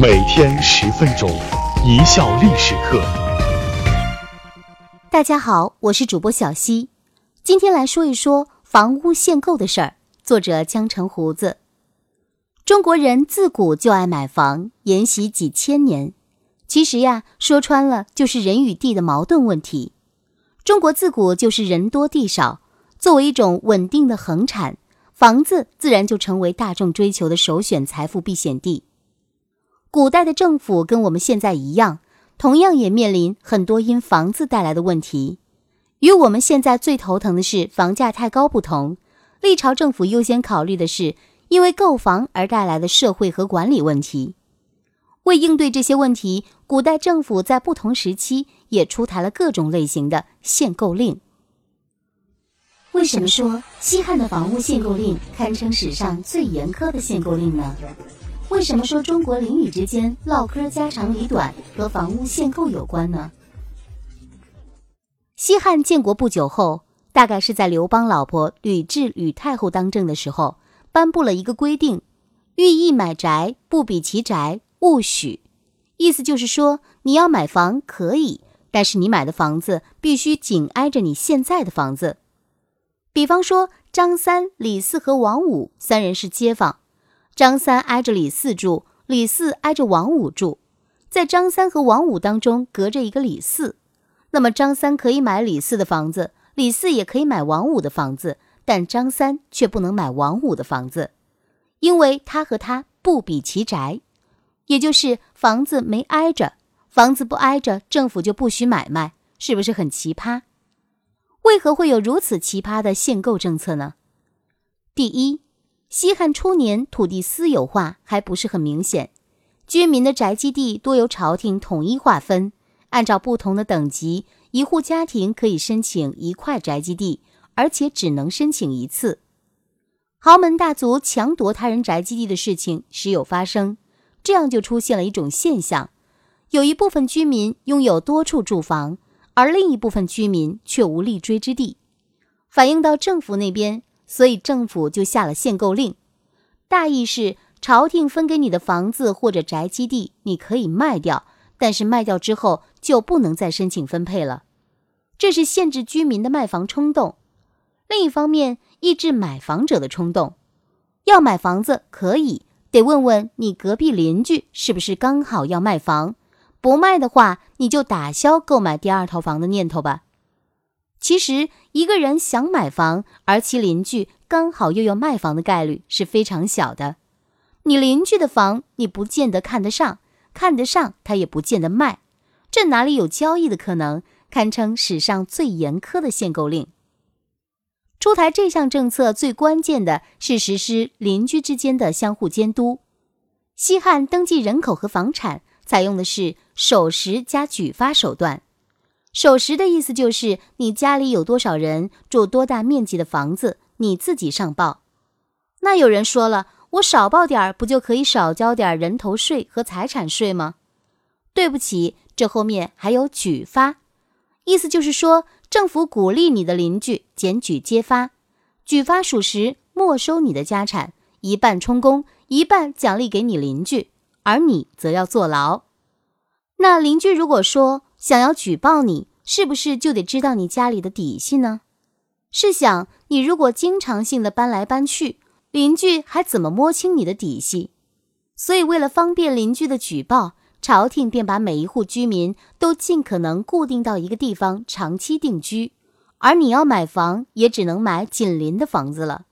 每天十分钟，一笑历史课。大家好，我是主播小溪，今天来说一说房屋限购的事儿。作者江城胡子。中国人自古就爱买房，沿袭几千年。其实呀，说穿了就是人与地的矛盾问题。中国自古就是人多地少，作为一种稳定的恒产，房子自然就成为大众追求的首选财富避险地。古代的政府跟我们现在一样，同样也面临很多因房子带来的问题。与我们现在最头疼的是房价太高不同，历朝政府优先考虑的是因为购房而带来的社会和管理问题。为应对这些问题，古代政府在不同时期也出台了各种类型的限购令。为什么说西汉的房屋限购令堪称史上最严苛的限购令呢？为什么说中国邻里之间唠嗑家长里短和房屋限购有关呢？西汉建国不久后，大概是在刘邦老婆吕雉吕太后当政的时候，颁布了一个规定：寓意买宅不比其宅，勿许。意思就是说，你要买房可以，但是你买的房子必须紧挨着你现在的房子。比方说，张三、李四和王五三人是街坊。张三挨着李四住，李四挨着王五住，在张三和王五当中隔着一个李四，那么张三可以买李四的房子，李四也可以买王五的房子，但张三却不能买王五的房子，因为他和他不比其宅，也就是房子没挨着，房子不挨着，政府就不许买卖，是不是很奇葩？为何会有如此奇葩的限购政策呢？第一。西汉初年，土地私有化还不是很明显，居民的宅基地多由朝廷统一划分，按照不同的等级，一户家庭可以申请一块宅基地，而且只能申请一次。豪门大族强夺他人宅基地的事情时有发生，这样就出现了一种现象：有一部分居民拥有多处住房，而另一部分居民却无立锥之地，反映到政府那边。所以政府就下了限购令，大意是朝廷分给你的房子或者宅基地，你可以卖掉，但是卖掉之后就不能再申请分配了。这是限制居民的卖房冲动，另一方面抑制买房者的冲动。要买房子可以，得问问你隔壁邻居是不是刚好要卖房，不卖的话，你就打消购买第二套房的念头吧。其实，一个人想买房，而其邻居刚好又要卖房的概率是非常小的。你邻居的房，你不见得看得上，看得上他也不见得卖，这哪里有交易的可能？堪称史上最严苛的限购令。出台这项政策最关键的是实施邻居之间的相互监督。西汉登记人口和房产采用的是守时加举发手段。守时的意思就是你家里有多少人住多大面积的房子，你自己上报。那有人说了，我少报点儿不就可以少交点人头税和财产税吗？对不起，这后面还有举发，意思就是说政府鼓励你的邻居检举揭发，举发属实没收你的家产，一半充公，一半奖励给你邻居，而你则要坐牢。那邻居如果说想要举报你，是不是就得知道你家里的底细呢？试想，你如果经常性的搬来搬去，邻居还怎么摸清你的底细？所以，为了方便邻居的举报，朝廷便把每一户居民都尽可能固定到一个地方长期定居，而你要买房，也只能买紧邻的房子了。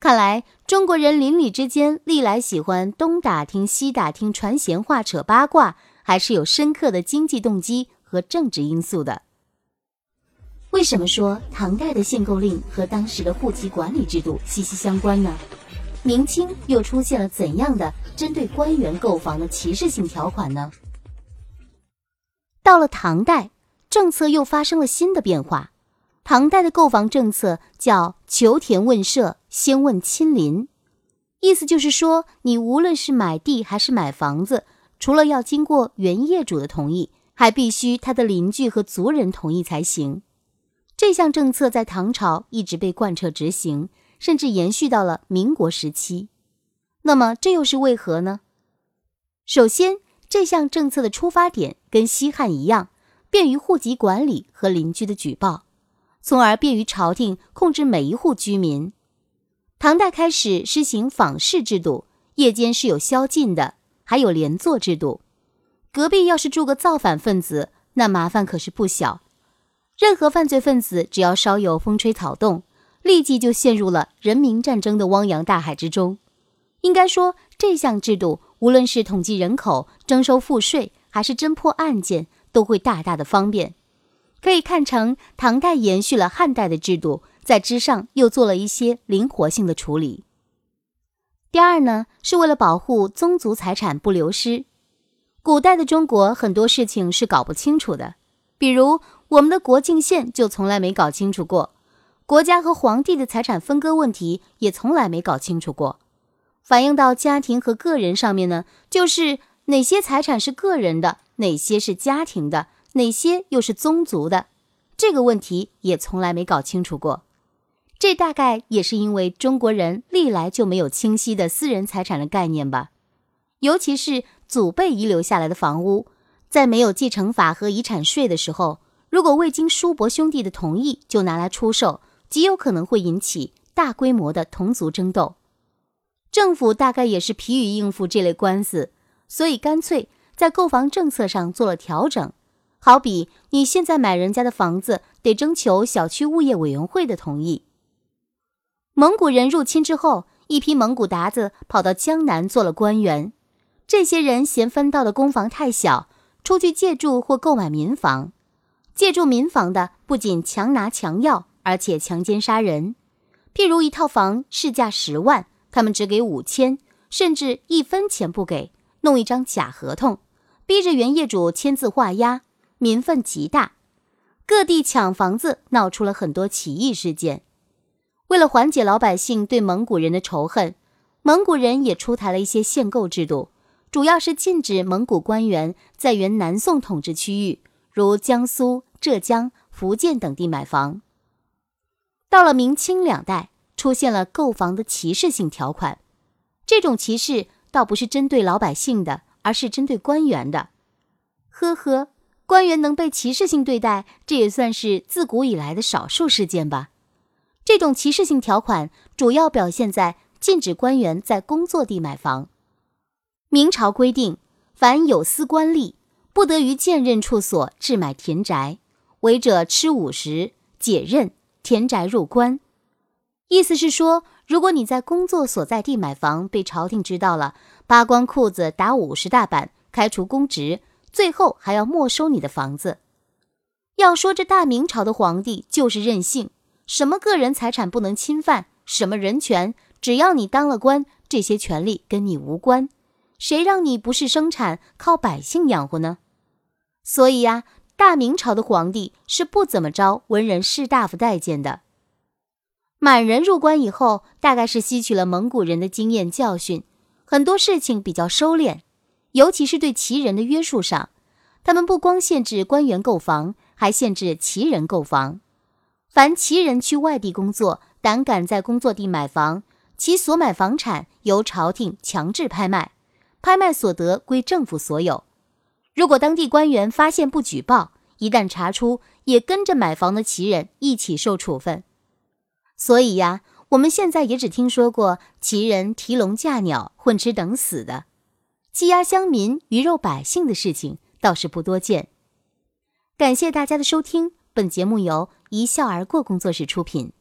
看来，中国人邻里之间历来喜欢东打听西打听，传闲话、扯八卦，还是有深刻的经济动机。和政治因素的。为什么说唐代的限购令和当时的户籍管理制度息息相关呢？明清又出现了怎样的针对官员购房的歧视性条款呢？到了唐代，政策又发生了新的变化。唐代的购房政策叫“求田问舍，先问亲邻”，意思就是说，你无论是买地还是买房子，除了要经过原业主的同意。还必须他的邻居和族人同意才行。这项政策在唐朝一直被贯彻执行，甚至延续到了民国时期。那么这又是为何呢？首先，这项政策的出发点跟西汉一样，便于户籍管理和邻居的举报，从而便于朝廷控制每一户居民。唐代开始施行坊市制度，夜间是有宵禁的，还有连坐制度。隔壁要是住个造反分子，那麻烦可是不小。任何犯罪分子只要稍有风吹草动，立即就陷入了人民战争的汪洋大海之中。应该说，这项制度无论是统计人口、征收赋税，还是侦破案件，都会大大的方便。可以看成唐代延续了汉代的制度，在之上又做了一些灵活性的处理。第二呢，是为了保护宗族财产不流失。古代的中国很多事情是搞不清楚的，比如我们的国境线就从来没搞清楚过，国家和皇帝的财产分割问题也从来没搞清楚过。反映到家庭和个人上面呢，就是哪些财产是个人的，哪些是家庭的，哪些又是宗族的，这个问题也从来没搞清楚过。这大概也是因为中国人历来就没有清晰的私人财产的概念吧。尤其是祖辈遗留下来的房屋，在没有继承法和遗产税的时候，如果未经叔伯兄弟的同意就拿来出售，极有可能会引起大规模的同族争斗。政府大概也是疲于应付这类官司，所以干脆在购房政策上做了调整。好比你现在买人家的房子，得征求小区物业委员会的同意。蒙古人入侵之后，一批蒙古鞑子跑到江南做了官员。这些人嫌分到的公房太小，出去借住或购买民房。借住民房的不仅强拿强要，而且强奸杀人。譬如一套房市价十万。他们只给五千，甚至一分钱不给，弄一张假合同，逼着原业主签字画押，民愤极大，各地抢房子闹出了很多起义事件。为了缓解老百姓对蒙古人的仇恨，蒙古人也出台了一些限购制度，主要是禁止蒙古官员在原南宋统治区域，如江苏、浙江、福建等地买房。到了明清两代。出现了购房的歧视性条款，这种歧视倒不是针对老百姓的，而是针对官员的。呵呵，官员能被歧视性对待，这也算是自古以来的少数事件吧。这种歧视性条款主要表现在禁止官员在工作地买房。明朝规定，凡有司官吏，不得于建任处所置买田宅，违者吃五十，解任，田宅入官。意思是说，如果你在工作所在地买房被朝廷知道了，扒光裤子打五十大板，开除公职，最后还要没收你的房子。要说这大明朝的皇帝就是任性，什么个人财产不能侵犯，什么人权，只要你当了官，这些权利跟你无关。谁让你不是生产，靠百姓养活呢？所以呀，大明朝的皇帝是不怎么招文人士大夫待见的。满人入关以后，大概是吸取了蒙古人的经验教训，很多事情比较收敛，尤其是对旗人的约束上，他们不光限制官员购房，还限制旗人购房。凡旗人去外地工作，胆敢在工作地买房，其所买房产由朝廷强制拍卖，拍卖所得归政府所有。如果当地官员发现不举报，一旦查出，也跟着买房的旗人一起受处分。所以呀，我们现在也只听说过旗人提笼架鸟、混吃等死的，欺压乡民、鱼肉百姓的事情倒是不多见。感谢大家的收听，本节目由一笑而过工作室出品。